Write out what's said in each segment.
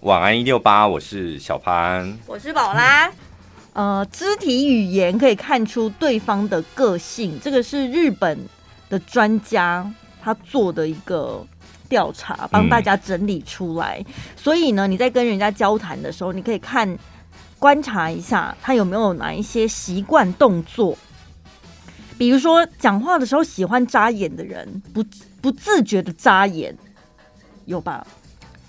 晚安一六八，我是小潘，我是宝拉。呃，肢体语言可以看出对方的个性，这个是日本的专家他做的一个调查，帮大家整理出来。嗯、所以呢，你在跟人家交谈的时候，你可以看观察一下他有没有哪一些习惯动作，比如说讲话的时候喜欢眨眼的人，不不自觉的眨眼，有吧？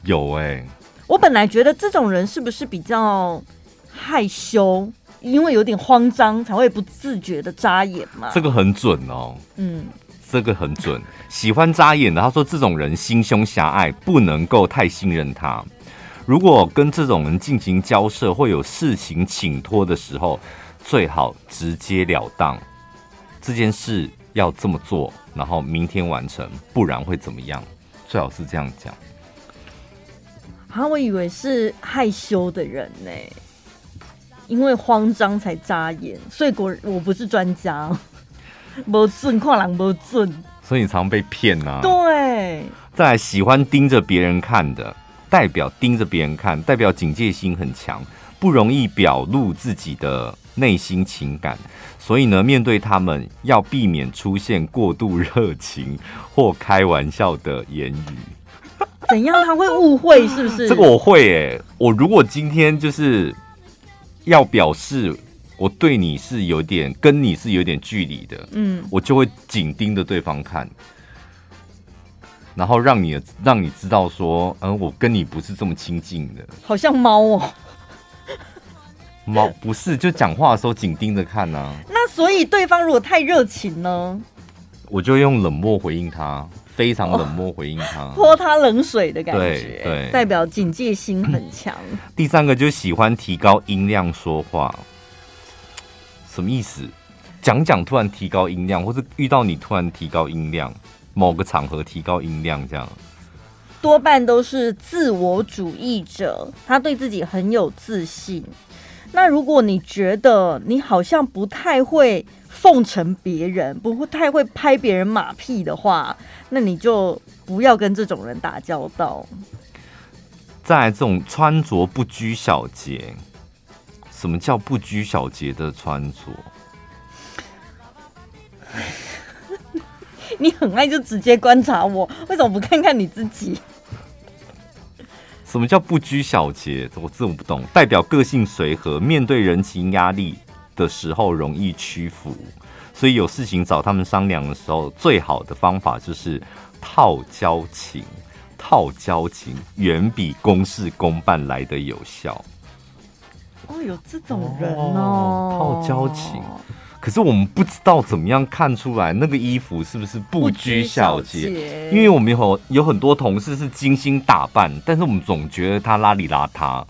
有哎、欸，我本来觉得这种人是不是比较害羞，因为有点慌张才会不自觉的眨眼嘛？这个很准哦。嗯，这个很准。喜欢扎眼的，他说这种人心胸狭隘，不能够太信任他。如果跟这种人进行交涉，会有事情请托的时候，最好直截了当。这件事要这么做，然后明天完成，不然会怎么样？最好是这样讲。啊，我以为是害羞的人呢，因为慌张才扎眼，所以果我不是专家，不准看人不准，所以你常被骗呐、啊。对，再来喜欢盯着别人看的，代表盯着别人看，代表警戒心很强，不容易表露自己的内心情感，所以呢，面对他们要避免出现过度热情或开玩笑的言语。怎样他会误会？是不是？这个我会诶、欸，我如果今天就是要表示我对你是有点跟你是有点距离的，嗯，我就会紧盯着对方看，然后让你让你知道说，嗯，我跟你不是这么亲近的。好像猫哦，猫不是，就讲话的时候紧盯着看呢、啊。那所以对方如果太热情呢，我就用冷漠回应他。非常冷漠回应他，泼他冷水的感觉，对，对代表警戒心很强。第三个就喜欢提高音量说话，什么意思？讲讲突然提高音量，或是遇到你突然提高音量，某个场合提高音量，这样多半都是自我主义者，他对自己很有自信。那如果你觉得你好像不太会奉承别人，不会太会拍别人马屁的话，那你就不要跟这种人打交道。再来，这种穿着不拘小节，什么叫不拘小节的穿着？你很爱就直接观察我，为什么不看看你自己？什么叫不拘小节？我这我不懂。代表个性随和，面对人情压力的时候容易屈服，所以有事情找他们商量的时候，最好的方法就是套交情。套交情远比公事公办来的有效。哦，有这种人哦，套交情。可是我们不知道怎么样看出来那个衣服是不是不拘小节，因为我们有有很多同事是精心打扮，但是我们总觉得他邋里邋遢，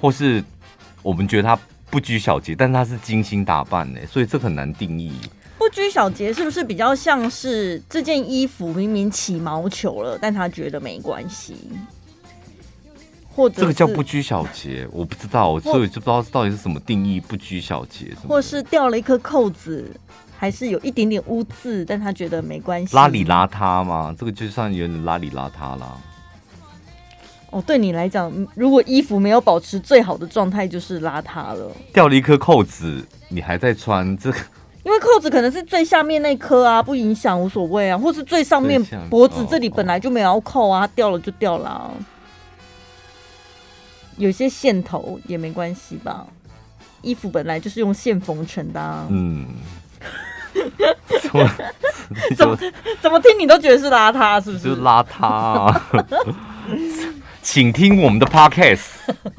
或是我们觉得他。不拘小节，但他是精心打扮呢，所以这很难定义。不拘小节是不是比较像是这件衣服明明起毛球了，但他觉得没关系？或者这个叫不拘小节，我不知道，所以就不知道到底是什么定义不拘小节。或是掉了一颗扣子，还是有一点点污渍，但他觉得没关系。邋里邋遢吗？这个就算有点邋里邋遢啦。哦，对你来讲，如果衣服没有保持最好的状态，就是邋遢了。掉了一颗扣子，你还在穿这个？因为扣子可能是最下面那颗啊，不影响，无所谓啊。或是最上面脖子这里本来就没有扣啊，掉了就掉了啊。有些线头也没关系吧？衣服本来就是用线缝成的啊。嗯。怎么怎么怎么听你都觉得是邋遢，是不是？就邋遢啊。请听我们的 podcast，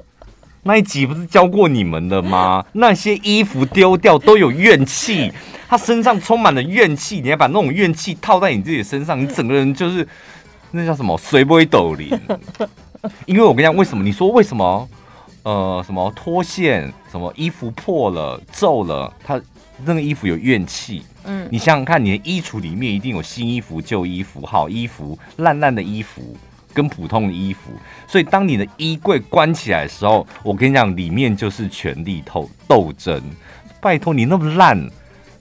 那一集不是教过你们的吗？那些衣服丢掉都有怨气，他身上充满了怨气，你要把那种怨气套在你自己身上，你整个人就是那叫什么随波斗林。因为我跟你讲，为什么？你说为什么？呃，什么脱线？什么衣服破了、皱了？他那个衣服有怨气。嗯，你想想看，你的衣橱里面一定有新衣服、旧衣服、好衣服、烂烂的衣服。跟普通的衣服，所以当你的衣柜关起来的时候，我跟你讲，里面就是权力斗斗争。拜托你那么烂，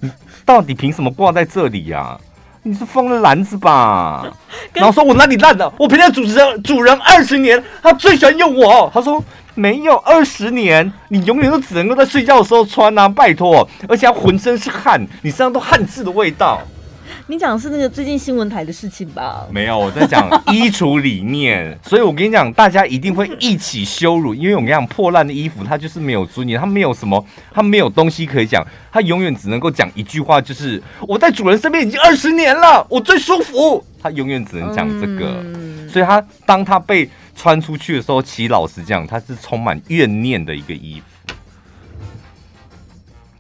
你到底凭什么挂在这里呀？你是疯了篮子吧？然后说我哪里烂了？我陪他主持人主人二十年，他最喜欢用我。他说没有二十年，你永远都只能够在睡觉的时候穿啊，拜托！而且他浑身是汗，你身上都汗渍的味道。你讲的是那个最近新闻台的事情吧？没有，我在讲 衣橱里面。所以我跟你讲，大家一定会一起羞辱，因为我跟你讲，破烂的衣服它就是没有尊严，它没有什么，它没有东西可以讲，它永远只能够讲一句话，就是我在主人身边已经二十年了，我最舒服。它永远只能讲这个，嗯、所以它当它被穿出去的时候，其实老实讲，它是充满怨念的一个衣服。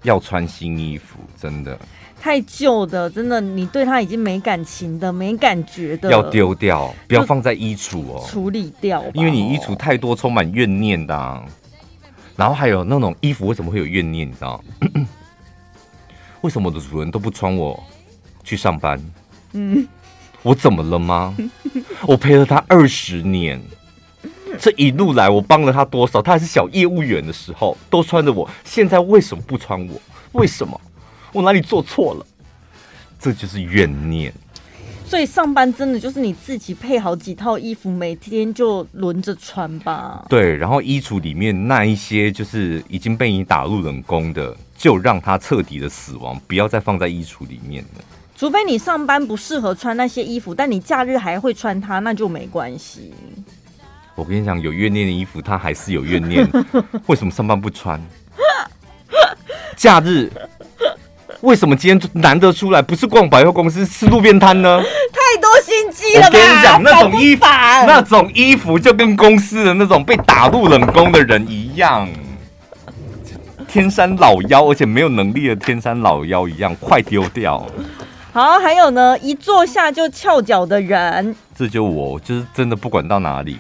要穿新衣服，真的。太旧的，真的，你对它已经没感情的、没感觉的，要丢掉，不要放在衣橱哦，处理掉。因为你衣橱太多充满怨念的、啊，然后还有那种衣服为什么会有怨念？你知道？为什么我的主人都不穿我去上班？嗯，我怎么了吗？我陪了他二十年，这一路来我帮了他多少？他还是小业务员的时候都穿着我，现在为什么不穿我？为什么？我哪里做错了？这就是怨念。所以上班真的就是你自己配好几套衣服，每天就轮着穿吧。对，然后衣橱里面那一些就是已经被你打入冷宫的，就让它彻底的死亡，不要再放在衣橱里面了。除非你上班不适合穿那些衣服，但你假日还会穿它，那就没关系。我跟你讲，有怨念的衣服，它还是有怨念。为什么上班不穿？假日？为什么今天难得出来不是逛百货公司，吃路边摊呢？太多心机了吧！我跟你讲，那种衣服，那种衣服就跟公司的那种被打入冷宫的人一样，天山老妖，而且没有能力的天山老妖一样，快丢掉。好，还有呢，一坐下就翘脚的人，这就我，就是真的不管到哪里。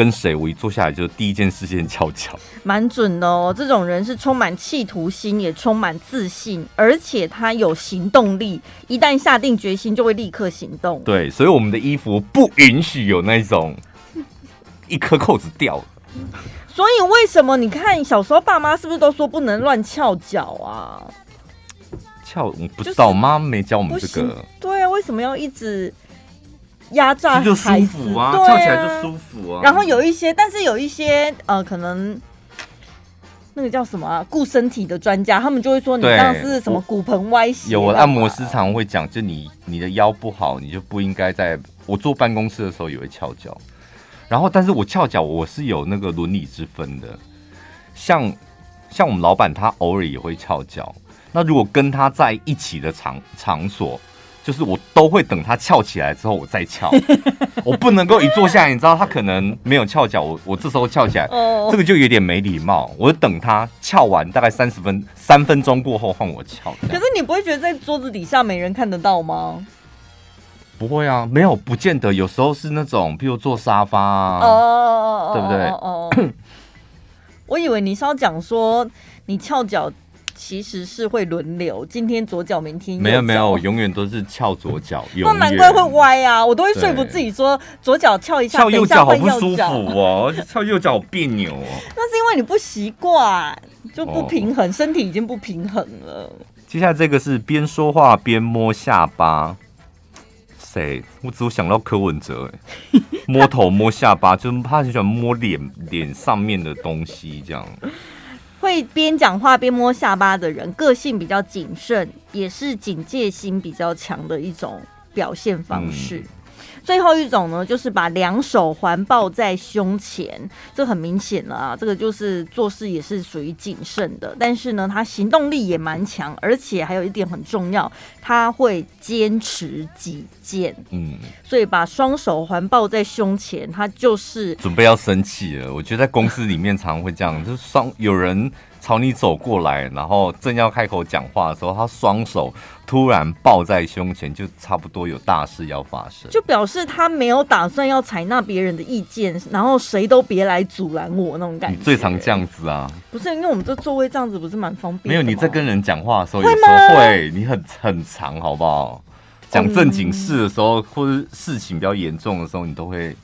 跟谁？我一坐下来就第一件事先翘脚，蛮准的哦。这种人是充满企图心，也充满自信，而且他有行动力。一旦下定决心，就会立刻行动。对，所以我们的衣服不允许有那种 一颗扣子掉。所以为什么你看小时候爸妈是不是都说不能乱翘脚啊？翘我不知道，妈、就是、没教我们这个。对啊，为什么要一直？压榨就舒服啊，跳、啊、起来就舒服啊。然后有一些，但是有一些呃，可能那个叫什么啊，顾身体的专家，他们就会说你这样是什么骨盆歪斜。有我按摩师，常会讲，就你你的腰不好，你就不应该在。我坐办公室的时候也会翘脚，然后但是我翘脚我是有那个伦理之分的。像像我们老板他偶尔也会翘脚，那如果跟他在一起的场场所。就是我都会等他翘起来之后我再翘，我不能够一坐下来，你知道他可能没有翘脚，我我这时候翘起来，这个就有点没礼貌。我就等他翘完大概三十分三分钟过后换我翘。可是你不会觉得在桌子底下没人看得到吗？不会啊，没有，不见得。有时候是那种，比如坐沙发啊，哦，对不对？哦，我以为你是要讲说你翘脚。其实是会轮流，今天左脚，明天右。没有没有，我永远都是翘左脚。那难怪会歪啊！我都会说服自己说左脚翘一下，翘右脚好不舒服哦，翘右脚好别扭哦。那是因为你不习惯，就不平衡，哦、身体已经不平衡了。接下来这个是边说话边摸下巴，谁？我只有想到柯文哲，摸头摸下巴，就是他很喜欢摸脸脸上面的东西，这样。会边讲话边摸下巴的人，个性比较谨慎，也是警戒心比较强的一种表现方式。最后一种呢，就是把两手环抱在胸前，这很明显了啊，这个就是做事也是属于谨慎的，但是呢，他行动力也蛮强，而且还有一点很重要，他会坚持己见。嗯，所以把双手环抱在胸前，他就是准备要生气了。我觉得在公司里面常常会这样，就是双有人。朝你走过来，然后正要开口讲话的时候，他双手突然抱在胸前，就差不多有大事要发生，就表示他没有打算要采纳别人的意见，然后谁都别来阻拦我那种感觉。你最常这样子啊？不是，因为我们这座位这样子不是蛮方便的？没有，你在跟人讲话的时候，有时候会，你很很长，好不好？讲正经事的时候，或者事情比较严重的时候，你都会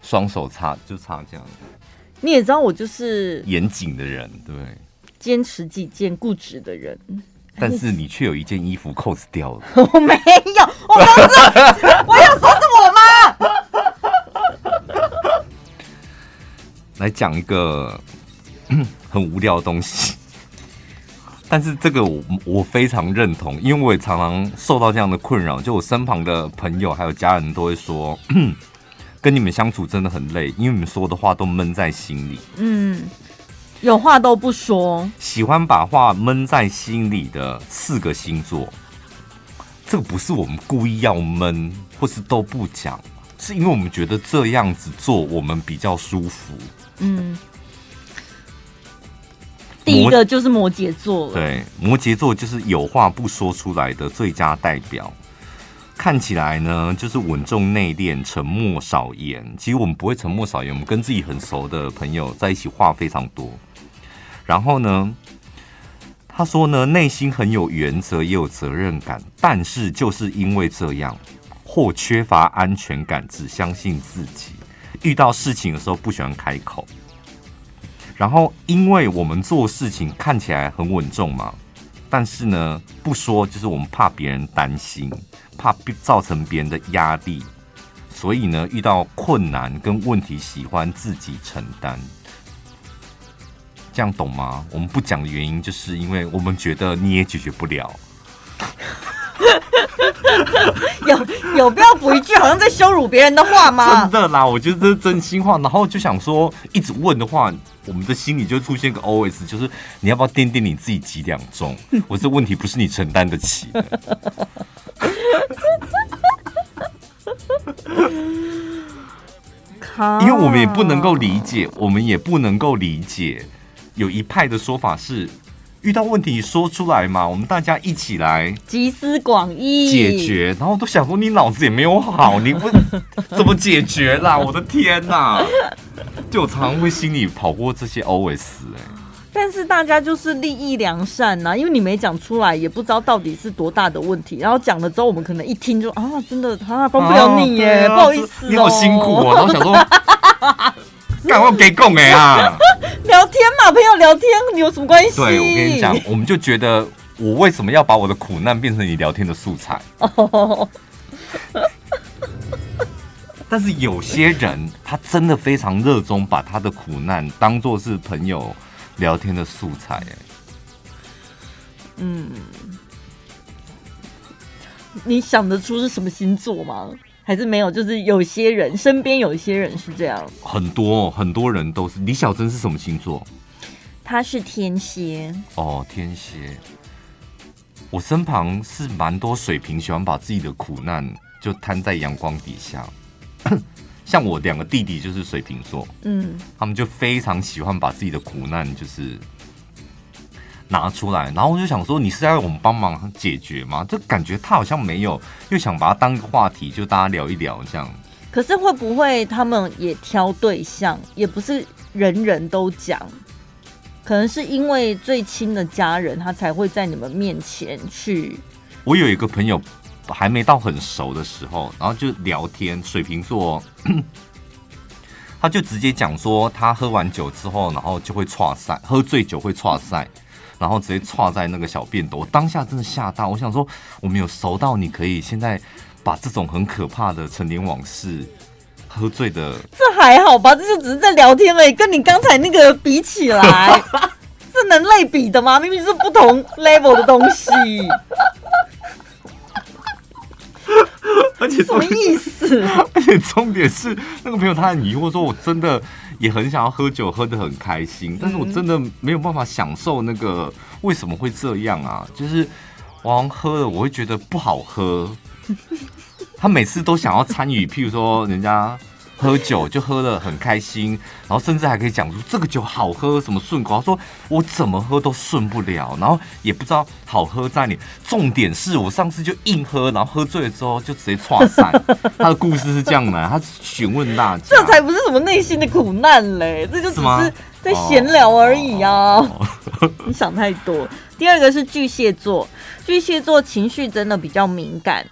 双手插，就插这样子。你也知道我就是严谨的人，对。坚持己见、固执的人，但是你却有一件衣服扣子掉了。我没有，我不是，我有说是我吗？来讲一个 很无聊的东西，但是这个我我非常认同，因为我也常常受到这样的困扰。就我身旁的朋友还有家人都会说，跟你们相处真的很累，因为你们说的话都闷在心里。嗯。有话都不说，喜欢把话闷在心里的四个星座，这个不是我们故意要闷，或是都不讲，是因为我们觉得这样子做我们比较舒服。嗯，第一个就是摩羯座了。对，摩羯座就是有话不说出来的最佳代表。看起来呢，就是稳重内敛、沉默少言。其实我们不会沉默少言，我们跟自己很熟的朋友在一起话非常多。然后呢，他说呢，内心很有原则，也有责任感，但是就是因为这样，或缺乏安全感，只相信自己，遇到事情的时候不喜欢开口。然后，因为我们做事情看起来很稳重嘛，但是呢，不说就是我们怕别人担心，怕造成别人的压力，所以呢，遇到困难跟问题，喜欢自己承担。这样懂吗？我们不讲的原因，就是因为我们觉得你也解决不了。有有必要补一句好像在羞辱别人的话吗？真的啦，我觉得这是真心话。然后就想说，一直问的话，我们的心里就出现个 OS，就是你要不要掂掂你自己几两重？我这问题不是你承担得起的。因为我们也不能够理解，我们也不能够理解。有一派的说法是，遇到问题说出来嘛，我们大家一起来集思广益解决。然后都想说，你脑子也没有好，你不 怎么解决啦？我的天哪！就我常常会心里跑过这些 OS 哎、欸。但是大家就是利益良善呐、啊，因为你没讲出来，也不知道到底是多大的问题。然后讲了之后，我们可能一听就啊，真的啊，帮不了你耶，不好意思、喔，你好辛苦哦、喔。然后想说。赶快给供哎啊！聊天嘛，朋友聊天，你有什么关系？对，我跟你讲，我们就觉得我为什么要把我的苦难变成你聊天的素材？哦。但是有些人他真的非常热衷把他的苦难当做是朋友聊天的素材。哎，嗯，你想得出是什么星座吗？还是没有，就是有些人身边有一些人是这样，很多很多人都是。李小珍是什么星座？他是天蝎。哦，天蝎。我身旁是蛮多水瓶，喜欢把自己的苦难就摊在阳光底下。像我两个弟弟就是水瓶座，嗯，他们就非常喜欢把自己的苦难就是。拿出来，然后我就想说，你是要我们帮忙解决吗？这感觉他好像没有，又想把它当个话题，就大家聊一聊这样。可是会不会他们也挑对象，也不是人人都讲，可能是因为最亲的家人，他才会在你们面前去。我有一个朋友，还没到很熟的时候，然后就聊天，水瓶座，他就直接讲说，他喝完酒之后，然后就会岔赛，喝醉酒会岔赛。然后直接剉在那个小便斗，我当下真的吓到。我想说，我没有熟到你可以现在把这种很可怕的陈年往事、喝醉的，这还好吧？这就只是在聊天而已，跟你刚才那个比起来，是能类比的吗？明明是不同 level 的东西。而且什么意思？而且重点是，那个朋友他很疑惑说：“我真的。”也很想要喝酒，喝得很开心，但是我真的没有办法享受那个为什么会这样啊？就是王喝了，我会觉得不好喝。他每次都想要参与，譬如说人家。喝酒就喝得很开心，然后甚至还可以讲出这个酒好喝什么顺口。他说我怎么喝都顺不了，然后也不知道好喝在哪里。重点是我上次就硬喝，然后喝醉了之后就直接剉赛。他的故事是这样的，他询问大家，这才不是什么内心的苦难嘞，这就只是在闲聊而已啊！你想太多。第二个是巨蟹座，巨蟹座情绪真的比较敏感。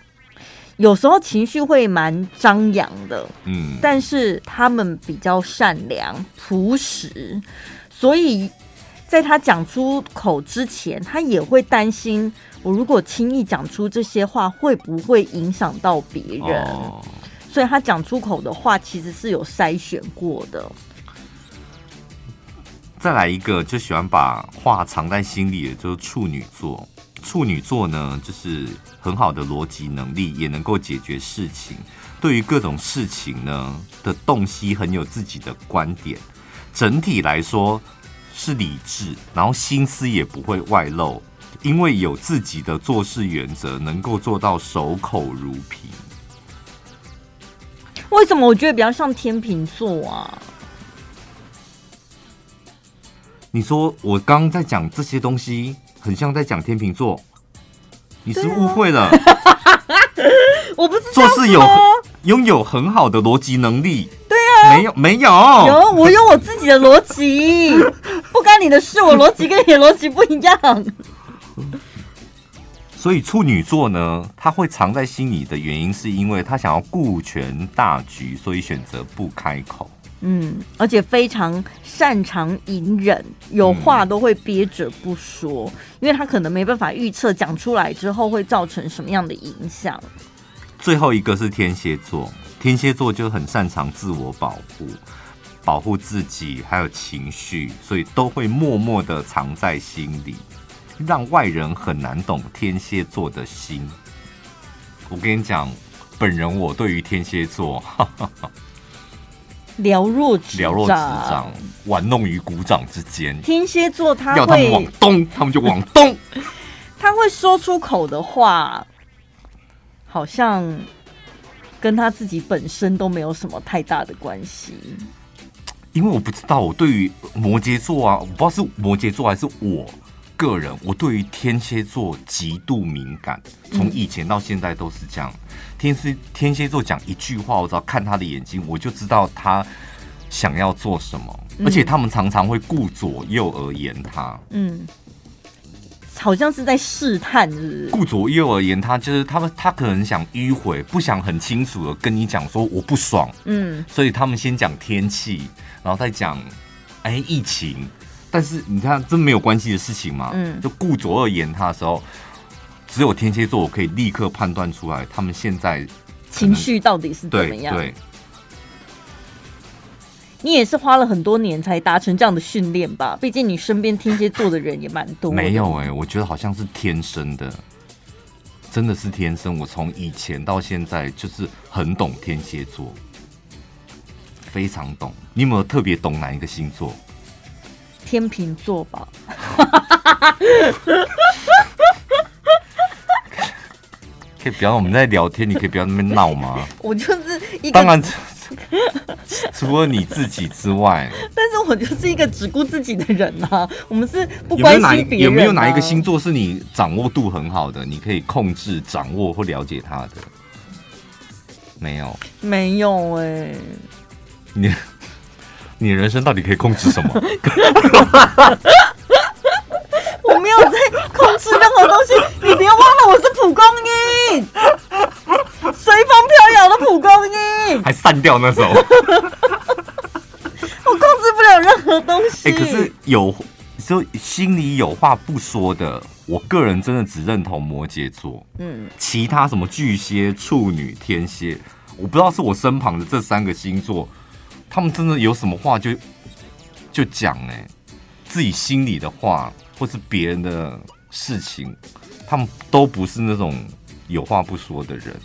有时候情绪会蛮张扬的，嗯，但是他们比较善良朴实，所以在他讲出口之前，他也会担心，我如果轻易讲出这些话，会不会影响到别人？哦、所以他讲出口的话，其实是有筛选过的。再来一个，就喜欢把话藏在心里的，就是处女座。处女座呢，就是很好的逻辑能力，也能够解决事情。对于各种事情呢的洞悉，很有自己的观点。整体来说是理智，然后心思也不会外露，因为有自己的做事原则，能够做到守口如瓶。为什么我觉得比较像天秤座啊？你说我刚刚在讲这些东西，很像在讲天秤座，你是误会了。我不是做事有拥有很好的逻辑能力。对啊，没有没有有，我有我自己的逻辑，不干你的事。我逻辑跟你的逻辑不一样。所以处女座呢，他会藏在心里的原因，是因为他想要顾全大局，所以选择不开口。嗯，而且非常擅长隐忍，有话都会憋着不说，因为他可能没办法预测讲出来之后会造成什么样的影响。最后一个是天蝎座，天蝎座就很擅长自我保护，保护自己还有情绪，所以都会默默的藏在心里，让外人很难懂天蝎座的心。我跟你讲，本人我对于天蝎座。了若指了若指掌，玩弄于股掌之间。天蝎座他会要他们往东，他们就往东。他会说出口的话，好像跟他自己本身都没有什么太大的关系。因为我不知道，我对于摩羯座啊，我不知道是摩羯座还是我个人，我对于天蝎座极度敏感，从以前到现在都是这样。嗯天蝎天蝎座讲一句话，我只要看他的眼睛，我就知道他想要做什么。嗯、而且他们常常会顾左右而言他，嗯，好像是在试探，是不是？顾左右而言他，就是他们他可能想迂回，不想很清楚的跟你讲说我不爽，嗯，所以他们先讲天气，然后再讲哎疫情，但是你看这没有关系的事情嘛，嗯，就顾左右而言他的时候。只有天蝎座，我可以立刻判断出来，他们现在情绪到底是怎么样。对，对，你也是花了很多年才达成这样的训练吧？毕竟你身边天蝎座的人也蛮多。没有哎、欸，我觉得好像是天生的，真的是天生。我从以前到现在就是很懂天蝎座，非常懂。你有没有特别懂哪一个星座？天秤座吧。可以不要我们在聊天，你可以不要那么闹吗？我就是一个当然，除了你自己之外，但是我就是一个只顾自己的人啊。我们是不关心别人啊。有没有哪，有没有哪一个星座是你掌握度很好的？你可以控制、掌握或了解他的？没有，没有哎、欸。你你人生到底可以控制什么？我没有在控制任何东西，你别忘了我是蒲公英，随风飘摇的蒲公英，还散掉那时候，我控制不了任何东西。哎、欸，可是有就心里有话不说的，我个人真的只认同摩羯座，嗯，其他什么巨蟹、处女、天蝎，我不知道是我身旁的这三个星座，他们真的有什么话就就讲哎，自己心里的话。或是别人的事情，他们都不是那种有话不说的人，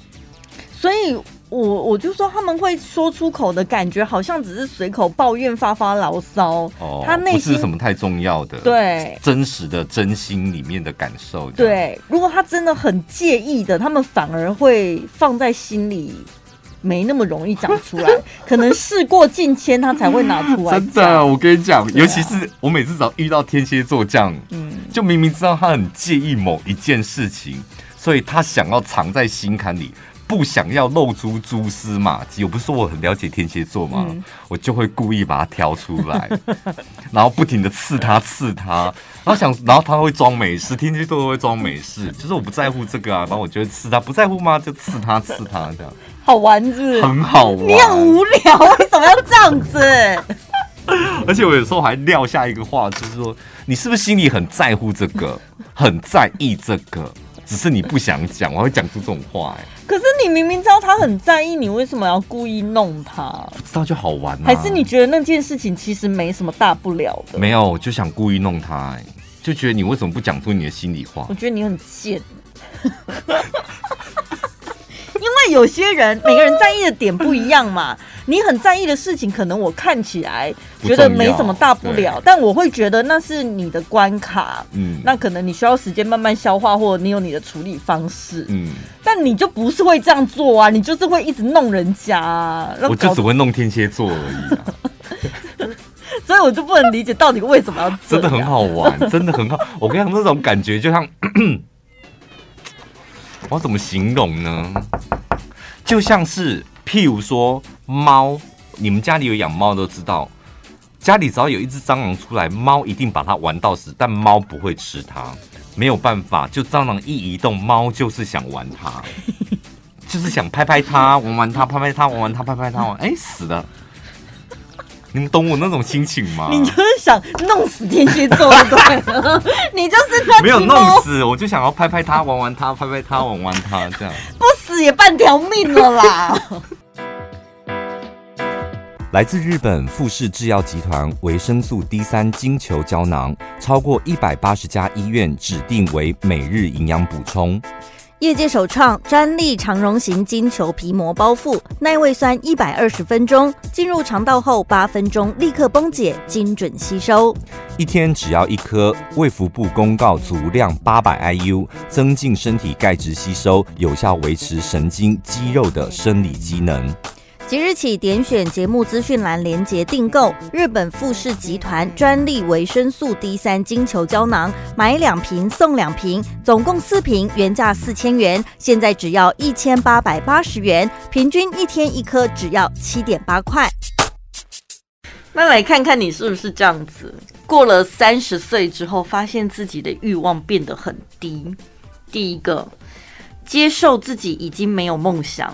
所以我我就说他们会说出口的感觉，好像只是随口抱怨、发发牢骚。哦，他内心不是什么太重要的，对，真实的真心里面的感受。对，如果他真的很介意的，他们反而会放在心里。没那么容易讲出来，可能事过境迁，他才会拿出来。真的，我跟你讲，尤其是我每次只要遇到天蝎座这样，嗯，就明明知道他很介意某一件事情，所以他想要藏在心坎里，不想要露出蛛丝马迹。我不是说我很了解天蝎座吗？嗯、我就会故意把它挑出来，然后不停的刺他，刺他，然后想，然后他会装没事，天蝎座都会装没事，就是我不在乎这个啊，然后我就会刺他，不在乎吗？就刺他，刺他这样。好玩是不是？很好玩。你很无聊，为什么要这样子？而且我有时候还撂下一个话，就是说，你是不是心里很在乎这个，很在意这个，只是你不想讲，我会讲出这种话，哎。可是你明明知道他很在意，你为什么要故意弄他？不知道就好玩，还是你觉得那件事情其实没什么大不了的？没有，我就想故意弄他，哎，就觉得你为什么不讲出你的心里话？我觉得你很贱。因为有些人每个人在意的点不一样嘛，你很在意的事情，可能我看起来觉得没什么大不了，但我会觉得那是你的关卡，嗯，那可能你需要时间慢慢消化，或者你有你的处理方式，嗯，但你就不是会这样做啊，你就是会一直弄人家啊，我就只会弄天蝎座而已啊，所以我就不能理解到底为什么要真的很好玩，真的很好，我跟你讲那种感觉就像。我要怎么形容呢？就像是，譬如说猫，你们家里有养猫都知道，家里只要有一只蟑螂出来，猫一定把它玩到死，但猫不会吃它，没有办法，就蟑螂一移动，猫就是想玩它，就是想拍拍它，玩玩它，拍拍它，玩玩它，拍拍它，玩哎，死了。你们懂我那种心情吗？你就是想弄死天蝎座，对？你就是没有弄死，我就想要拍拍他，玩玩他，拍拍他，玩玩他，这样不死也半条命了啦。来自日本富士制药集团维生素 D 三金球胶囊，超过一百八十家医院指定为每日营养补充。业界首创专利长绒型金球皮膜包覆，耐胃酸一百二十分钟，进入肠道后八分钟立刻崩解，精准吸收。一天只要一颗，卫福部公告足量八百 IU，增进身体钙质吸收，有效维持神经肌肉的生理机能。即日起，点选节目资讯栏连接订购日本富士集团专利维生素 D 三金球胶囊，买两瓶送两瓶，总共四瓶，原价四千元，现在只要一千八百八十元，平均一天一颗，只要七点八块。那来看看你是不是这样子？过了三十岁之后，发现自己的欲望变得很低。第一个，接受自己已经没有梦想。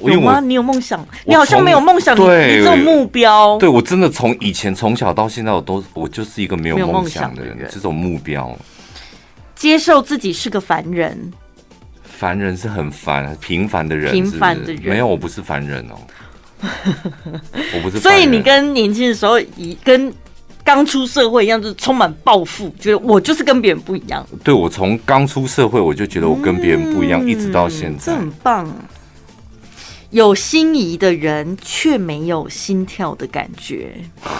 有吗？你有梦想？你好像没有梦想，你你这种目标。对，我真的从以前从小到现在，我都我就是一个没有梦想的人。这种目标，接受自己是个凡人。凡人是很凡，平凡的人，平凡的人。没有，我不是凡人哦。我不是。所以你跟年轻的时候，一跟。刚出社会一样，就是充满抱负，觉得我就是跟别人不一样。对，我从刚出社会，我就觉得我跟别人不一样，嗯、一直到现在。这很棒。有心仪的人却没有心跳的感觉，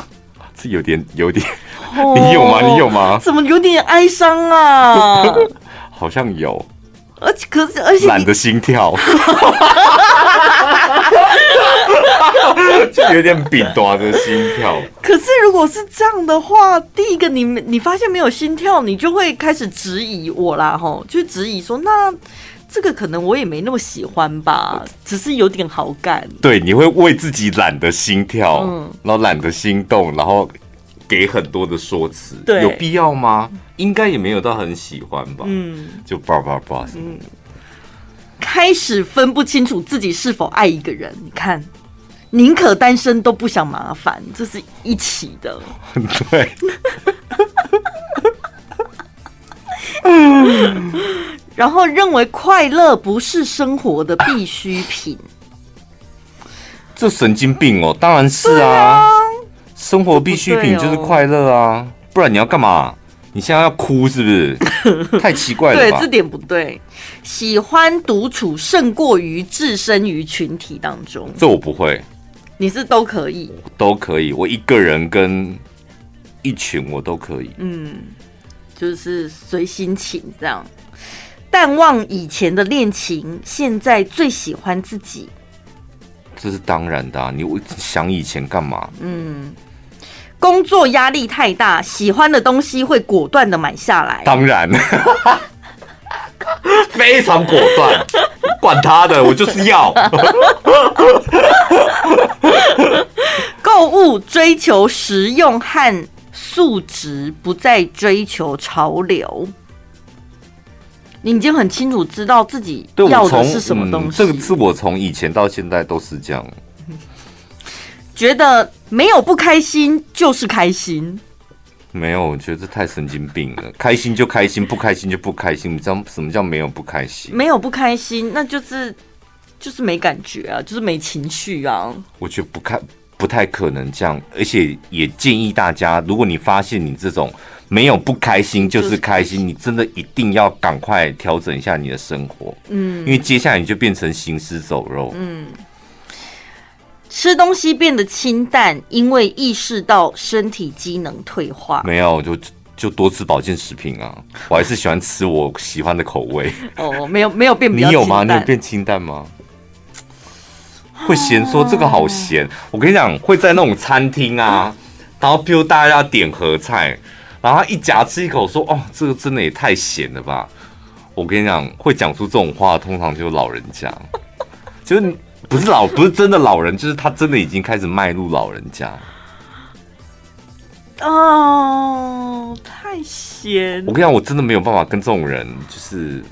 这有点有点，你有吗？你有吗？怎么有点哀伤啊？好像有。而且可是，而且懒得心跳，就有点饼多的心跳。可是如果是这样的话，第一个你你发现没有心跳，你就会开始质疑我啦，吼，就质疑说，那这个可能我也没那么喜欢吧，只是有点好感。对，你会为自己懒得心跳，嗯，然后懒得心动，然后。给很多的说辞，对，有必要吗？应该也没有到很喜欢吧。嗯，就叭叭叭。嗯，开始分不清楚自己是否爱一个人。你看，宁可单身都不想麻烦，这是一起的。对。嗯，然后认为快乐不是生活的必需品。这神经病哦，当然是啊。生活必需品就是快乐啊，不然你要干嘛？你现在要哭是不是？太奇怪了吧？对，这点不对。喜欢独处胜过于置身于群体当中，这我不会。你是都可以，都可以。我一个人跟一群我都可以。嗯，就是随心情这样。淡忘以前的恋情，现在最喜欢自己。这是当然的啊，你想以前干嘛？嗯。工作压力太大，喜欢的东西会果断的买下来。当然，非常果断，管他的，我就是要。购物追求实用和素质，不再追求潮流。你已经很清楚知道自己要的是什么东西。嗯、这个是我从以前到现在都是这样，觉得没有不开心就是开心。没有，我觉得这太神经病了。开心就开心，不开心就不开心。你知道什么叫没有不开心？没有不开心，那就是就是没感觉啊，就是没情绪啊。我觉得不开不太可能这样，而且也建议大家，如果你发现你这种。没有不开心就是开心，你真的一定要赶快调整一下你的生活，嗯，因为接下来你就变成行尸走肉，嗯，吃东西变得清淡，因为意识到身体机能退化。没有，就就多吃保健食品啊，我还是喜欢吃我喜欢的口味。哦，没有没有变，你有吗？你有变清淡吗？会嫌说这个好咸，我跟你讲，会在那种餐厅啊，然后比如大家要点合菜。然后他一夹吃一口，说：“哦，这个真的也太咸了吧！”我跟你讲，会讲出这种话，通常就是老人家，就是不是老，不是真的老人，就是他真的已经开始迈入老人家。哦，太闲！我跟你讲，我真的没有办法跟这种人就是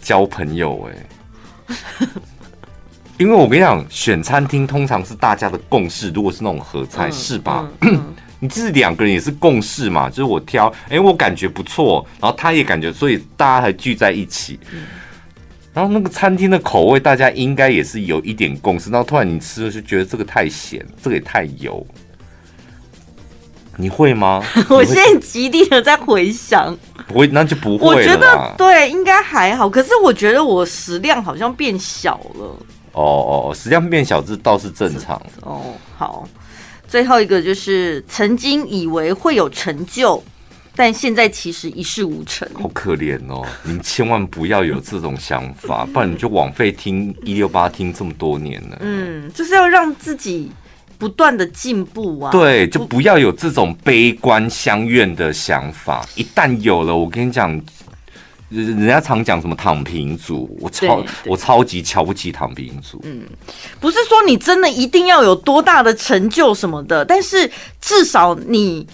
交朋友哎，因为我跟你讲，选餐厅通常是大家的共识，如果是那种合菜，嗯、是吧？你这是两个人也是共识嘛？就是我挑，哎、欸，我感觉不错，然后他也感觉，所以大家还聚在一起。嗯、然后那个餐厅的口味，大家应该也是有一点共识。然后突然你吃了就觉得这个太咸，这个也太油，你会吗？我现在极力的在回想，不会，那就不会。我觉得对，应该还好。可是我觉得我食量好像变小了。哦哦，食量变小这倒是正常。哦，好。最后一个就是曾经以为会有成就，但现在其实一事无成。好可怜哦！你千万不要有这种想法，不然你就枉费听一六八听这么多年了。嗯，就是要让自己不断的进步啊。对，就不要有这种悲观相怨的想法。一旦有了，我跟你讲。人家常讲什么躺平族，我超我超级瞧不起躺平族。嗯，不是说你真的一定要有多大的成就什么的，但是至少你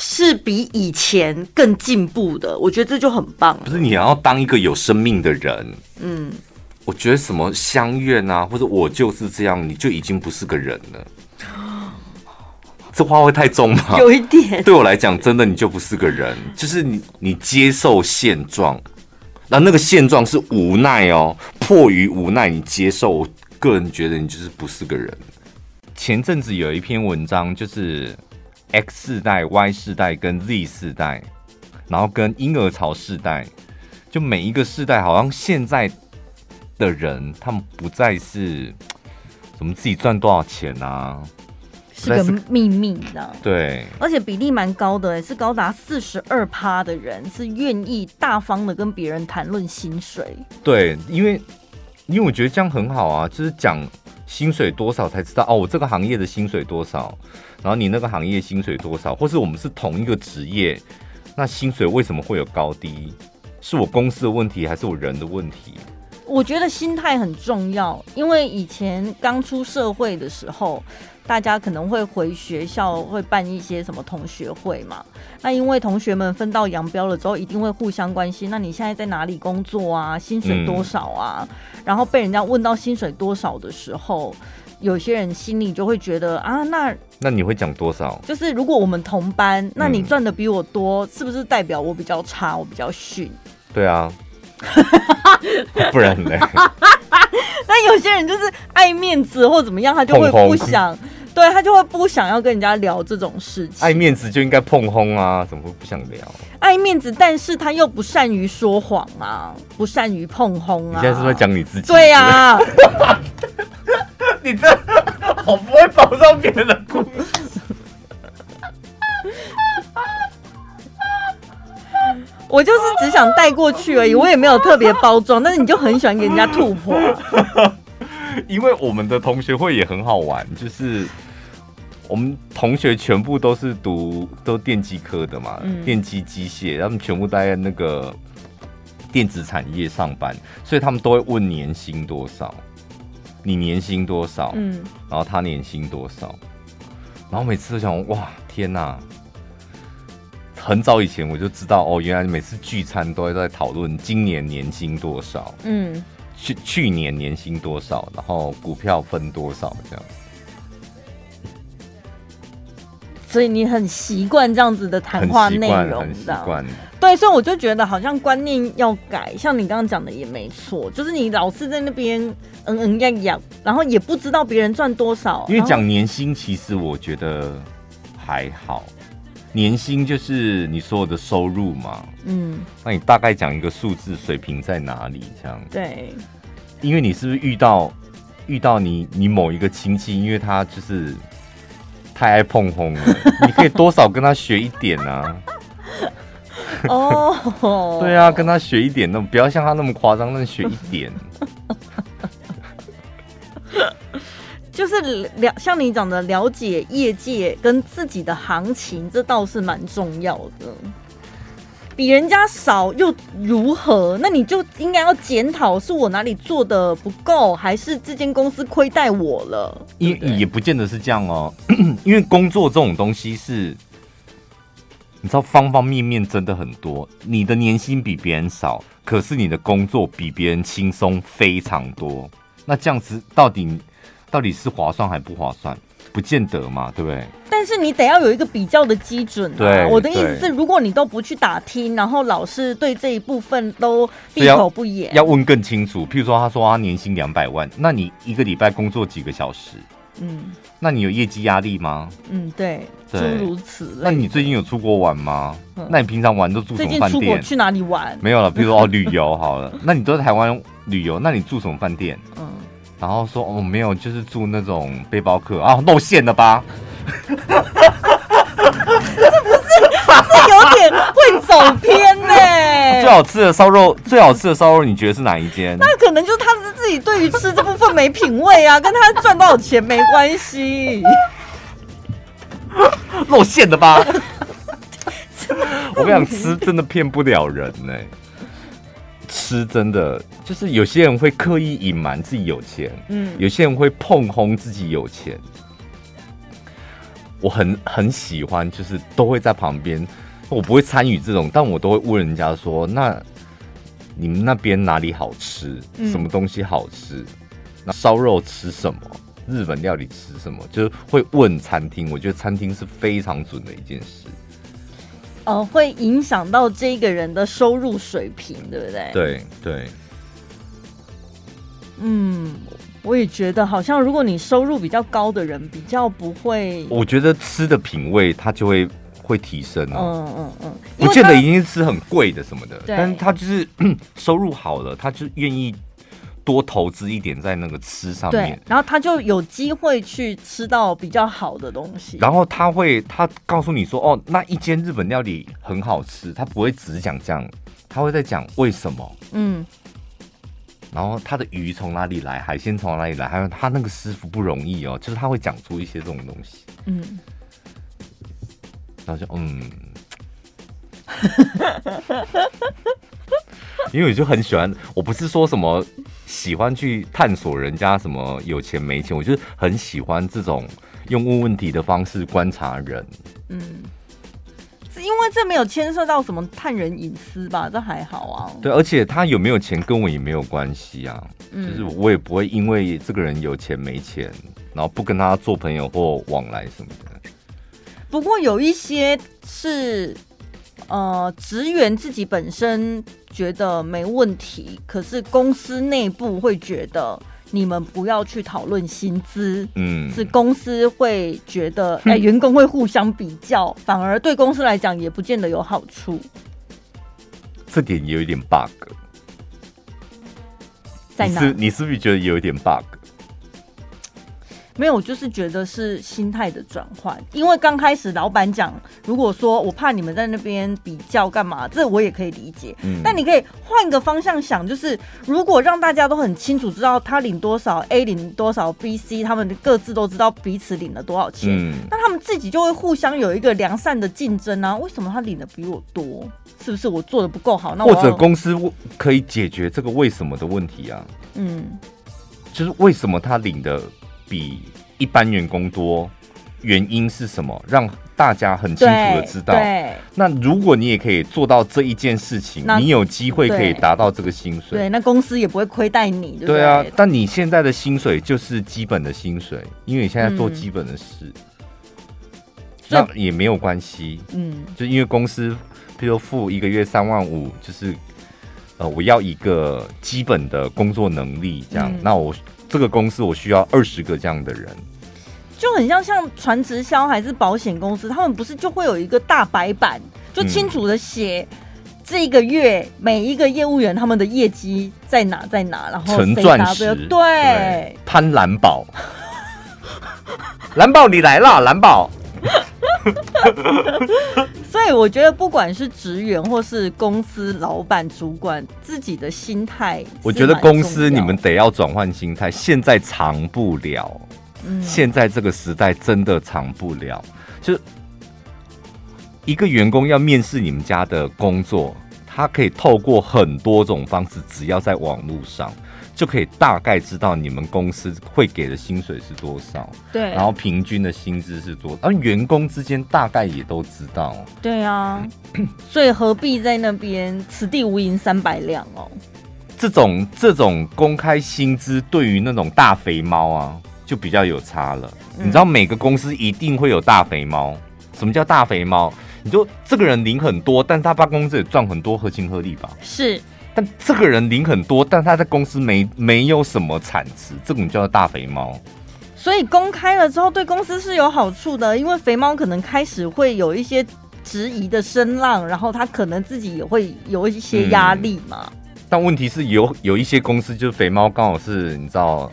是比以前更进步的，我觉得这就很棒。不是你要当一个有生命的人，嗯，我觉得什么相怨啊，或者我就是这样，你就已经不是个人了。这话会太重吗？有一点。对我来讲，真的你就不是个人，就是你你接受现状。那那个现状是无奈哦，迫于无奈你接受。我个人觉得你就是不是个人。前阵子有一篇文章，就是 X 世代、Y 世代跟 Z 世代，然后跟婴儿潮世代，就每一个世代好像现在的人，他们不再是怎么自己赚多少钱啊。是个秘密的，对，而且比例蛮高的，是高达四十二趴的人是愿意大方的跟别人谈论薪水。对，因为因为我觉得这样很好啊，就是讲薪水多少才知道哦，我这个行业的薪水多少，然后你那个行业薪水多少，或是我们是同一个职业，那薪水为什么会有高低？是我公司的问题，还是我人的问题？我觉得心态很重要，因为以前刚出社会的时候。大家可能会回学校，会办一些什么同学会嘛？那因为同学们分道扬镳了之后，一定会互相关心。那你现在在哪里工作啊？薪水多少啊？嗯、然后被人家问到薪水多少的时候，有些人心里就会觉得啊，那那你会讲多少？就是如果我们同班，那你赚的比我多，嗯、是不是代表我比较差，我比较逊？对啊，不然呢？那有些人就是爱面子或怎么样，他就会不想。对，他就会不想要跟人家聊这种事情。爱面子就应该碰轰啊，怎么会不想聊？爱面子，但是他又不善于说谎啊，不善于碰轰啊。你现在是不是在讲你自己？对呀、啊，你这好不会保障别人的故事。我就是只想带过去而已，我也没有特别包装，但是你就很喜欢给人家吐破。因为我们的同学会也很好玩，就是。我们同学全部都是读都电机科的嘛，嗯、电机机械，他们全部待在那个电子产业上班，所以他们都会问年薪多少，你年薪多少？嗯，然后他年薪多少？然后每次都想，哇，天哪，很早以前我就知道哦，原来每次聚餐都会在讨论今年年薪多少，嗯，去去年年薪多少，然后股票分多少这样。所以你很习惯这样子的谈话内容，很习惯。对，所以我就觉得好像观念要改，像你刚刚讲的也没错，就是你老是在那边嗯嗯呀呀，然后也不知道别人赚多少。因为讲年薪，其实我觉得还好，年薪就是你所有的收入嘛。嗯，那你大概讲一个数字水平在哪里？这样。对。因为你是不是遇到遇到你你某一个亲戚，因为他就是。太爱碰红了，你可以多少跟他学一点啊？哦，oh. 对啊，跟他学一点，那不要像他那么夸张，那学一点。就是了，像你讲的，了解业界跟自己的行情，这倒是蛮重要的。比人家少又如何？那你就应该要检讨，是我哪里做的不够，还是这间公司亏待我了？也也不见得是这样哦，因为工作这种东西是，你知道方方面面真的很多。你的年薪比别人少，可是你的工作比别人轻松非常多。那这样子到底到底是划算还不划算？不见得嘛，对不对？但是你得要有一个比较的基准啊。对，我的意思是，如果你都不去打听，然后老是对这一部分都闭口不言，要问更清楚。譬如说，他说他年薪两百万，那你一个礼拜工作几个小时？嗯，那你有业绩压力吗？嗯，对，诸如此类。那你最近有出国玩吗？那你平常玩都住什么饭店？最近出国去哪里玩？没有了，比如说哦，旅游好了。那你都在台湾旅游，那你住什么饭店？嗯，然后说哦，没有，就是住那种背包客啊，露馅了吧？这不是，是有点会走偏呢、欸。最好吃的烧肉，最好吃的烧肉，你觉得是哪一间？那可能就是他是自己对于吃这部分没品味啊，跟他赚多少钱没关系。露馅的吧？我跟你讲，吃真的骗不了人呢、欸。吃真的就是有些人会刻意隐瞒自己有钱，嗯，有些人会碰轰自己有钱。我很很喜欢，就是都会在旁边，我不会参与这种，但我都会问人家说：“那你们那边哪里好吃？什么东西好吃？嗯、那烧肉吃什么？日本料理吃什么？”就是会问餐厅，我觉得餐厅是非常准的一件事。哦、呃，会影响到这个人的收入水平，对不对？对对。嗯。我也觉得，好像如果你收入比较高的人，比较不会。我觉得吃的品味，它就会会提升哦。嗯嗯嗯，不见得一定是吃很贵的什么的，但是他就是 收入好了，他就愿意多投资一点在那个吃上面。对，然后他就有机会去吃到比较好的东西。然后他会，他告诉你说，哦，那一间日本料理很好吃，他不会只讲这样，他会在讲为什么。嗯。然后他的鱼从哪里来，海鲜从哪里来，还有他那个师傅不容易哦，就是他会讲出一些这种东西。嗯，然后就嗯，因为我就很喜欢，我不是说什么喜欢去探索人家什么有钱没钱，我就是很喜欢这种用问问题的方式观察人。嗯。因为这没有牵涉到什么探人隐私吧，这还好啊。对，而且他有没有钱跟我也没有关系啊。嗯，就是我也不会因为这个人有钱没钱，然后不跟他做朋友或往来什么的。不过有一些是呃，职员自己本身觉得没问题，可是公司内部会觉得。你们不要去讨论薪资，嗯，是公司会觉得，哎、欸，员工会互相比较，反而对公司来讲也不见得有好处。这点也有一点 bug，在哪？你是你是不是觉得有一点 bug？没有，我就是觉得是心态的转换。因为刚开始老板讲，如果说我怕你们在那边比较干嘛，这我也可以理解。嗯，但你可以换个方向想，就是如果让大家都很清楚知道他领多少，A 领多少，B、C 他们各自都知道彼此领了多少钱，嗯，那他们自己就会互相有一个良善的竞争啊。为什么他领的比我多？是不是我做的不够好？那或者公司可以解决这个为什么的问题啊？嗯，就是为什么他领的。比一般员工多，原因是什么，让大家很清楚的知道。那如果你也可以做到这一件事情，你有机会可以达到这个薪水。对，那公司也不会亏待你，对不对？对啊，但你现在的薪水就是基本的薪水，因为你现在做基本的事，嗯、那也没有关系。嗯，就因为公司，比如付一个月三万五，就是呃，我要一个基本的工作能力，这样，嗯、那我这个公司我需要二十个这样的人。就很像像传直销还是保险公司，他们不是就会有一个大白板，就清楚的写这一个月每一个业务员他们的业绩在哪在哪，然后成钻石。对，对。攀蓝宝，蓝宝你来啦，蓝宝。所以我觉得不管是职员或是公司老板主管，自己的心态，我觉得公司你们得要转换心态，现在长不了。现在这个时代真的长不了，就一个员工要面试你们家的工作，他可以透过很多种方式，只要在网络上就可以大概知道你们公司会给的薪水是多少，对，然后平均的薪资是多少，而员工之间大概也都知道，对啊，所以何必在那边此地无银三百两哦？这种这种公开薪资对于那种大肥猫啊。就比较有差了，你知道每个公司一定会有大肥猫。什么叫大肥猫？你就这个人领很多，但他办公室也赚很多，合情合理吧？是。但这个人领很多，但他在公司没没有什么产值，这种叫做大肥猫。所以公开了之后，对公司是有好处的，因为肥猫可能开始会有一些质疑的声浪，然后他可能自己也会有一些压力嘛。嗯。但问题是有有一些公司就是肥猫刚好是你知道。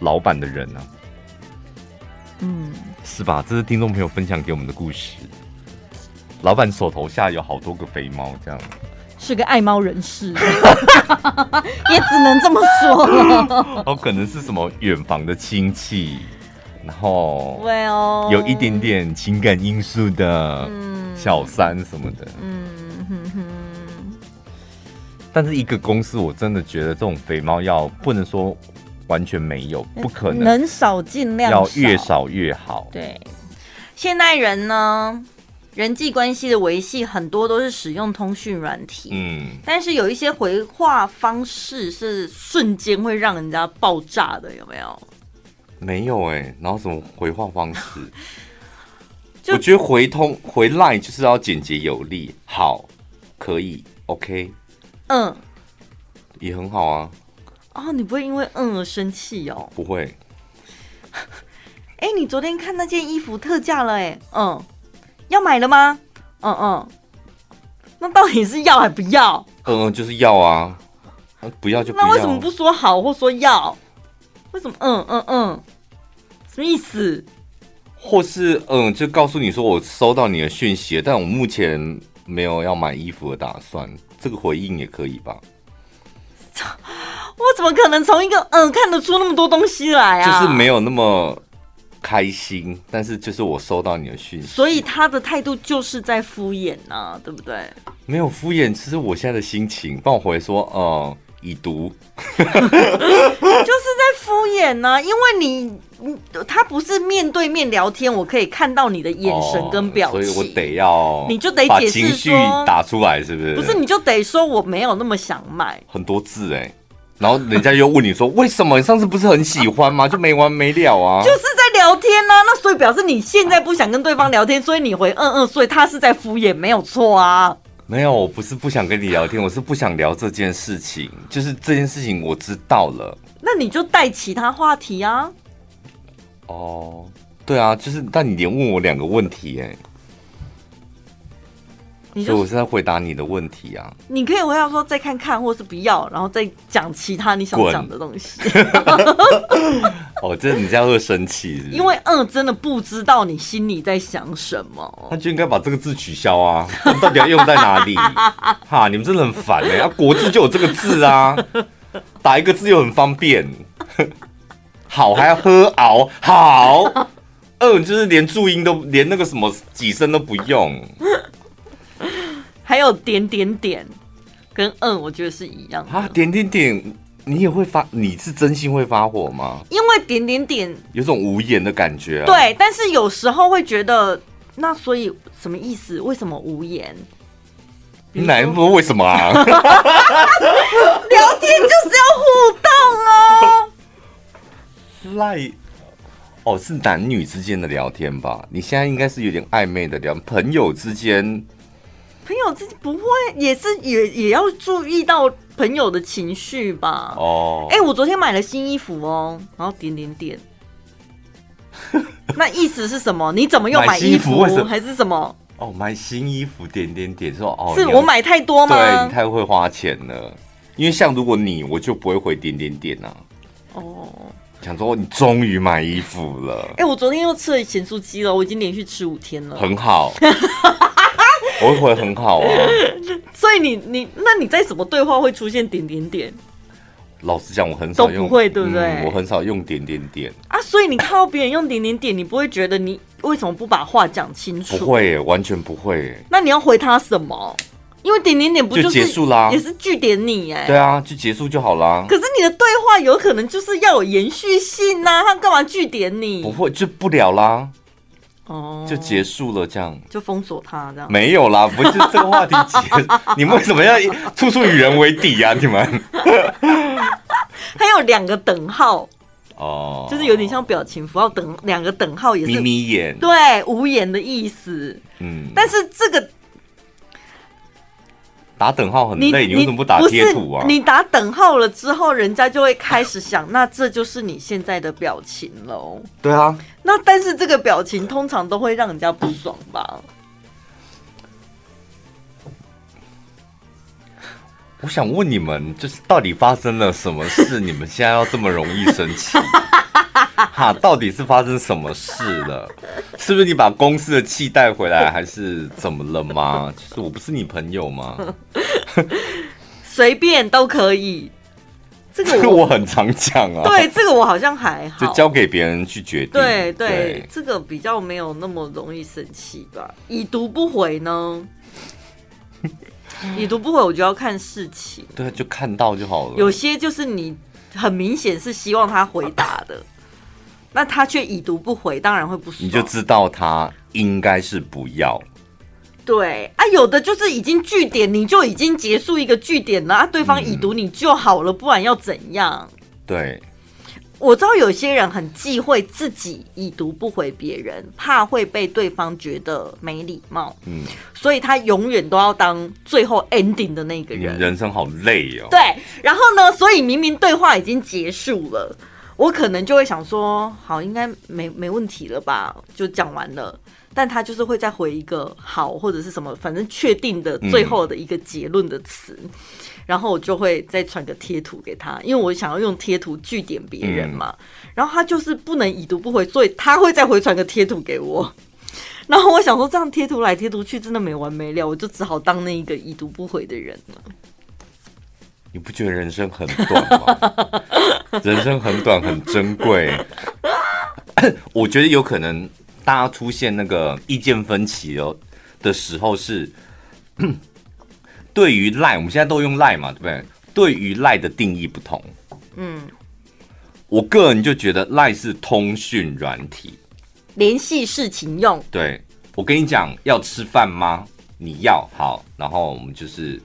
老板的人呢、啊？嗯，是吧？这是听众朋友分享给我们的故事。老板手头下有好多个肥猫，这样是个爱猫人士，也只能这么说了。哦，可能是什么远房的亲戚，然后有一点点情感因素的小三什么的。嗯哼哼。但是一个公司，我真的觉得这种肥猫要不能说。完全没有，不可能，能少尽量，要越少越好。对，现代人呢，人际关系的维系很多都是使用通讯软体，嗯，但是有一些回话方式是瞬间会让人家爆炸的，有没有？没有哎、欸，然后什么回话方式？就我觉得回通回 line 就是要简洁有力，好，可以，OK，嗯，也很好啊。哦，你不会因为嗯而生气哦？不会。哎，你昨天看那件衣服特价了，哎，嗯，要买了吗？嗯嗯，那到底是要还不要？嗯嗯，就是要啊，不要就不要。那为什么不说好或说要？为什么嗯嗯嗯？什么意思？或是嗯，就告诉你说我收到你的讯息，但我目前没有要买衣服的打算，这个回应也可以吧？我怎么可能从一个嗯看得出那么多东西来啊？就是没有那么开心，但是就是我收到你的讯息，所以他的态度就是在敷衍呐、啊，对不对？没有敷衍，其实我现在的心情，帮我回说，嗯，已读，就是在敷衍呢、啊，因为你他不是面对面聊天，我可以看到你的眼神跟表情，哦、所以我得要，你就得解释说，把情绪打出来，是不是？不是，你就得说我没有那么想买，很多字哎、欸。然后人家又问你说：“为什么你上次不是很喜欢吗？” 就没完没了啊！就是在聊天啊，那所以表示你现在不想跟对方聊天，所以你回嗯嗯，所以他是在敷衍，没有错啊。没有，我不是不想跟你聊天，我是不想聊这件事情。就是这件事情我知道了，那你就带其他话题啊。哦，对啊，就是但你连问我两个问题哎。所以我是在回答你的问题啊！你可以回答说再看看，或是不要，然后再讲其他你想讲的东西。哦，这你这样会生气是不是？因为二，真的不知道你心里在想什么。他就应该把这个字取消啊！到底要用在哪里？哈，你们真的很烦哎！啊，国字就有这个字啊，打一个字又很方便。好，还要喝熬好。二，就是连注音都连那个什么几声都不用。还有点点点，跟嗯，我觉得是一样的。啊，点点点，你也会发，你是真心会发火吗？因为点点点有种无言的感觉啊。对，但是有时候会觉得，那所以什么意思？为什么无言？你哪不为什么啊？聊天就是要互动哦。赖哦，是男女之间的聊天吧？你现在应该是有点暧昧的聊，朋友之间。朋友自己不会，也是也也要注意到朋友的情绪吧。哦，哎，我昨天买了新衣服哦，然后点点点，那意思是什么？你怎么又买衣服？还是什么？哦，买新衣服点点点，说哦，是我买太多吗？对，你太会花钱了。因为像如果你，我就不会回点点点啊。哦，想说你终于买衣服了。哎，我昨天又吃了咸酥鸡了，我已经连续吃五天了，很好。我会很好啊，所以你你那你在什么对话会出现点点点？老实讲，我很少用，都不会，对不对？嗯，我很少用点点点啊。所以你看到别人用点点点，你不会觉得你为什么不把话讲清楚？不会，完全不会。那你要回他什么？因为点点点不就结束啦，也是句点你哎。对啊，就结束就好啦。可是你的对话有可能就是要有延续性呐，他干嘛句点你？不会，就不了啦。哦，就结束了，这样就封锁他这样？没有啦，不是这个话题结。你们为什么要处处与人为敌啊？你们还有两个等号哦，就是有点像表情符号等两个等号，也是眯眯眼，对，无言的意思。嗯，但是这个。打等号很累，你，为什么不打贴图啊？你打等号了之后，人家就会开始想，那这就是你现在的表情喽。对啊，那但是这个表情通常都会让人家不爽吧？我想问你们，就是到底发生了什么事？你们现在要这么容易生气？哈，到底是发生什么事了？是不是你把公司的气带回来，还是怎么了吗？就是我不是你朋友吗？随便都可以。这个我，很常讲啊。对，这个我好像还好，就交给别人去决定。对对，对，这个比较没有那么容易生气吧？已读不回呢？已读不回，我就要看事情。对，就看到就好了。有些就是你很明显是希望他回答的。那他却已读不回，当然会不爽。你就知道他应该是不要。对啊，有的就是已经据点，你就已经结束一个据点了啊，对方已读你就好了，嗯，不然要怎样？对，我知道有些人很忌讳自己已读不回别人，怕会被对方觉得没礼貌，嗯，所以他永远都要当最后 ending 的那个人。人生好累哦。对，然后呢，所以明明对话已经结束了。我可能就会想说，好，应该没没问题了吧，就讲完了。但他就是会再回一个好或者是什么，反正确定的最后的一个结论的词，嗯，然后我就会再传个贴图给他，因为我想要用贴图据点别人嘛，嗯。然后他就是不能已读不回，所以他会再回传个贴图给我。然后我想说，这样贴图来贴图去，真的没完没了，我就只好当那一个已读不回的人了。你不觉得人生很短吗？人生很短，很珍贵。我觉得有可能大家出现那个意见分歧哦的时候是，对于赖，我们现在都用赖嘛，对不对？对于赖的定义不同。嗯，我个人就觉得赖是通讯软体，联系事情用。对，我跟你讲，要吃饭吗？你要好，然后我们就是。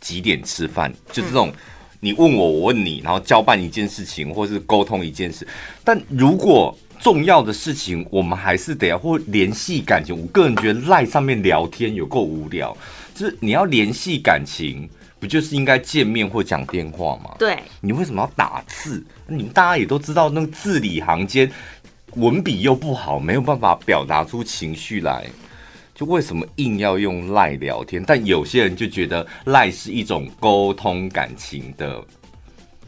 几点吃饭？就这种，你问我，我问你，然后交办一件事情，或是沟通一件事。但如果重要的事情，我们还是得要或联系感情。我个人觉得赖上面聊天有够无聊。就是你要联系感情，不就是应该见面或讲电话吗？对。你为什么要打字？你们大家也都知道，那个字里行间文笔又不好，没有办法表达出情绪来。就为什么硬要用赖聊天？但有些人就觉得赖是一种沟通感情的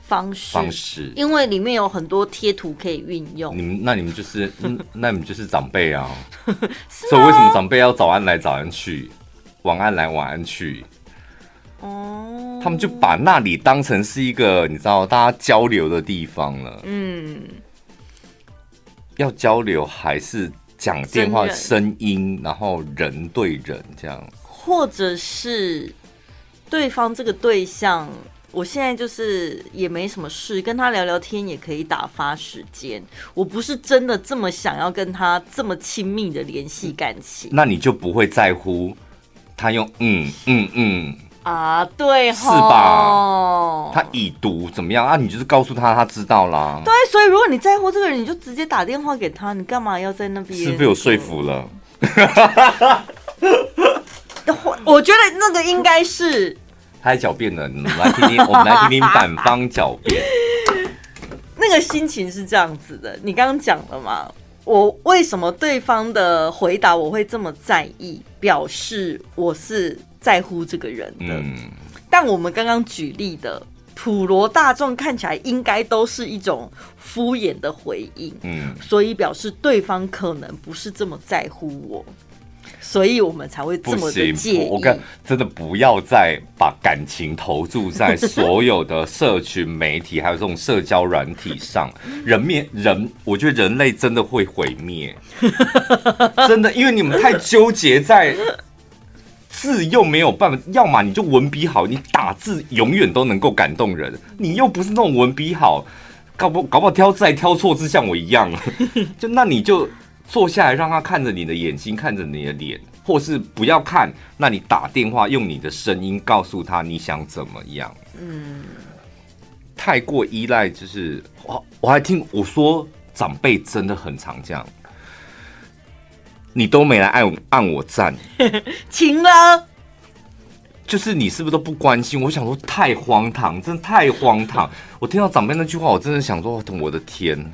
方式，方式，因为里面有很多贴图可以运用。你们那你们就是，嗯那你们就是长辈 啊。所以为什么长辈要早安来早安去，晚安来晚安去？哦，他们就把那里当成是一个你知道大家交流的地方了。嗯，要交流还是？讲电话声音，然后人对人这样，或者是对方这个对象我现在就是也没什么事，跟他聊聊天也可以打发时间。我不是真的这么想要跟他这么亲密的联系感情。那你就不会在乎他用嗯嗯嗯啊？对，是吧？他已读怎么样啊？你就是告诉他，他知道啦。对，所以如果你在乎这个人，你就直接打电话给他，你干嘛要在那边？是不是有说服了？我觉得那个应该是。他还狡辩呢，我们来听听，我们来听听反方狡辩。那个心情是这样子的，你刚刚讲了嘛？我为什么对方的回答我会这么在意？表示我是在乎这个人的。嗯、但我们刚刚举例的普罗大众看起来应该都是一种敷衍的回应。嗯，所以表示对方可能不是这么在乎我。所以我们才会这么的介意。我跟真的不要再把感情投注在所有的社群媒体，还有这种社交软体上。人面人，我觉得人类真的会毁灭。真的，因为你们太纠结在字，又没有办法。要么你就文笔好，你打字永远都能够感动人。你又不是那种文笔好，搞不搞不好挑字还挑错字，像我一样。就那你就。坐下来，让他看着你的眼睛，看着你的脸，或是不要看。那你打电话，用你的声音告诉他你想怎么样。嗯，太过依赖，就是我我还听我说，长辈真的很常这样。你都没来按按我赞，晴了。就是你是不是都不关心？我想说太荒唐，真的太荒唐。我听到长辈那句话，我真的想说，我的天。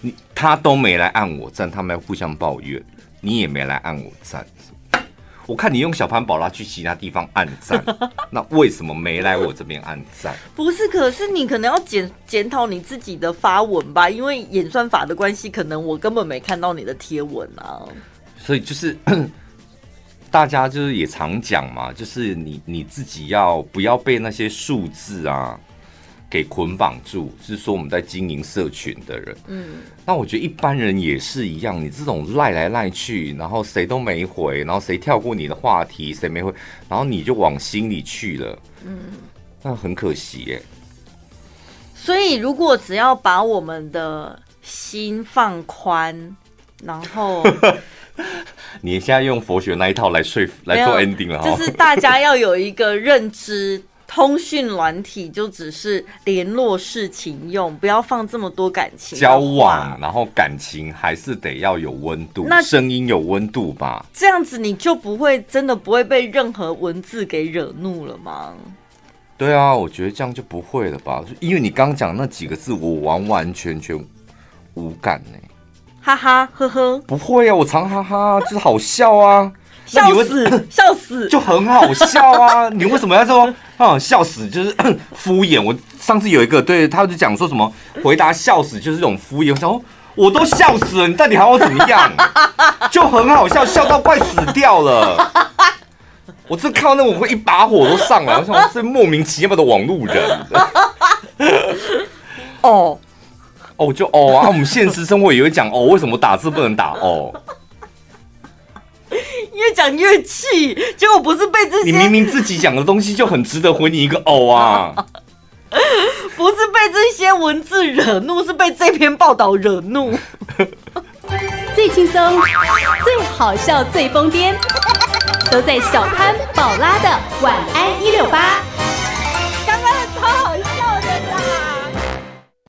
你他都没来按我赞，他们要互相抱怨，你也没来按我赞。我看你用小潘宝拉去其他地方按赞，那为什么没来我这边按赞？不是，可是你可能要检检讨你自己的发文吧，因为演算法的关系，可能我根本没看到你的贴文啊。所以就是 大家就是也常讲嘛，就是你你自己要不要被那些数字啊？给捆绑住，是说我们在经营社群的人。嗯，那我觉得一般人也是一样。你这种赖来赖去，然后谁都没回，然后谁跳过你的话题，谁没回，然后你就往心里去了。嗯，那很可惜耶。所以，如果只要把我们的心放宽，然后 你现在用佛学那一套来说服来做 ending 了，就是大家要有一个认知。通讯软体就只是联络事情用，不要放这么多感情交往，然后感情还是得要有温度，那声音有温度吧。这样子你就不会真的不会被任何文字给惹怒了吗？对啊，我觉得这样就不会了吧，因为你刚讲那几个字，我完完全全无感呢。哈哈呵呵，不会啊，我常哈哈，就是好笑啊。笑死，笑死，就很好笑啊！你为什么要说啊？笑死就是 敷衍。我上次有一个对，他就讲说什么回答笑死就是这种敷衍。我想说我都笑死了，你到底还要怎么样？就很好笑，笑到快死掉了。我这看到那我会一把火都上来。我想我是莫名其妙的网路人。哦哦，就哦啊！我们现实生活也会讲哦，为什么打字不能打哦？越讲越气，结果不是被这些，你明明自己讲的东西就很值得回你一个哦啊，不是被这些文字惹怒，是被这篇报道惹怒。最轻松、最好笑、最疯癫，都在小潘宝拉的晚安一六八。